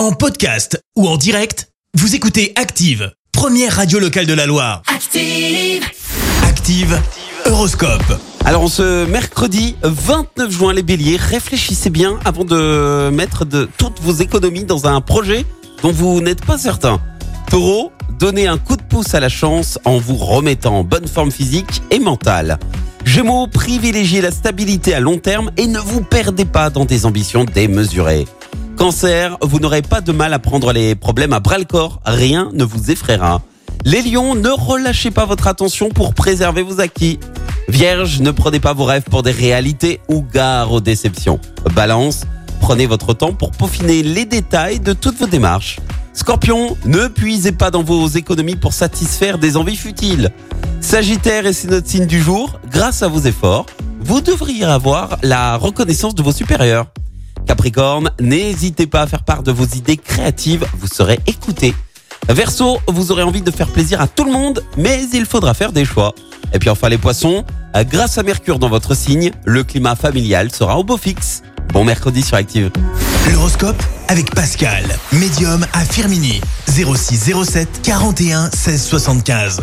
En podcast ou en direct, vous écoutez Active, première radio locale de la Loire. Active. Active, Horoscope. Alors, ce mercredi 29 juin, les béliers, réfléchissez bien avant de mettre de toutes vos économies dans un projet dont vous n'êtes pas certain. Taureau, donnez un coup de pouce à la chance en vous remettant en bonne forme physique et mentale. Gémeaux, privilégiez la stabilité à long terme et ne vous perdez pas dans des ambitions démesurées. Cancer, vous n'aurez pas de mal à prendre les problèmes à bras le corps, rien ne vous effraiera. Les lions, ne relâchez pas votre attention pour préserver vos acquis. Vierge, ne prenez pas vos rêves pour des réalités ou gare aux déceptions. Balance, prenez votre temps pour peaufiner les détails de toutes vos démarches. Scorpion, ne puisez pas dans vos économies pour satisfaire des envies futiles. Sagittaire, et c'est notre signe du jour, grâce à vos efforts, vous devriez avoir la reconnaissance de vos supérieurs. Capricorne, n'hésitez pas à faire part de vos idées créatives, vous serez écouté. Verseau, vous aurez envie de faire plaisir à tout le monde, mais il faudra faire des choix. Et puis enfin les poissons, grâce à Mercure dans votre signe, le climat familial sera au beau fixe. Bon mercredi sur Active. L'horoscope avec Pascal, médium à Firmini. 06 07 41 16 75.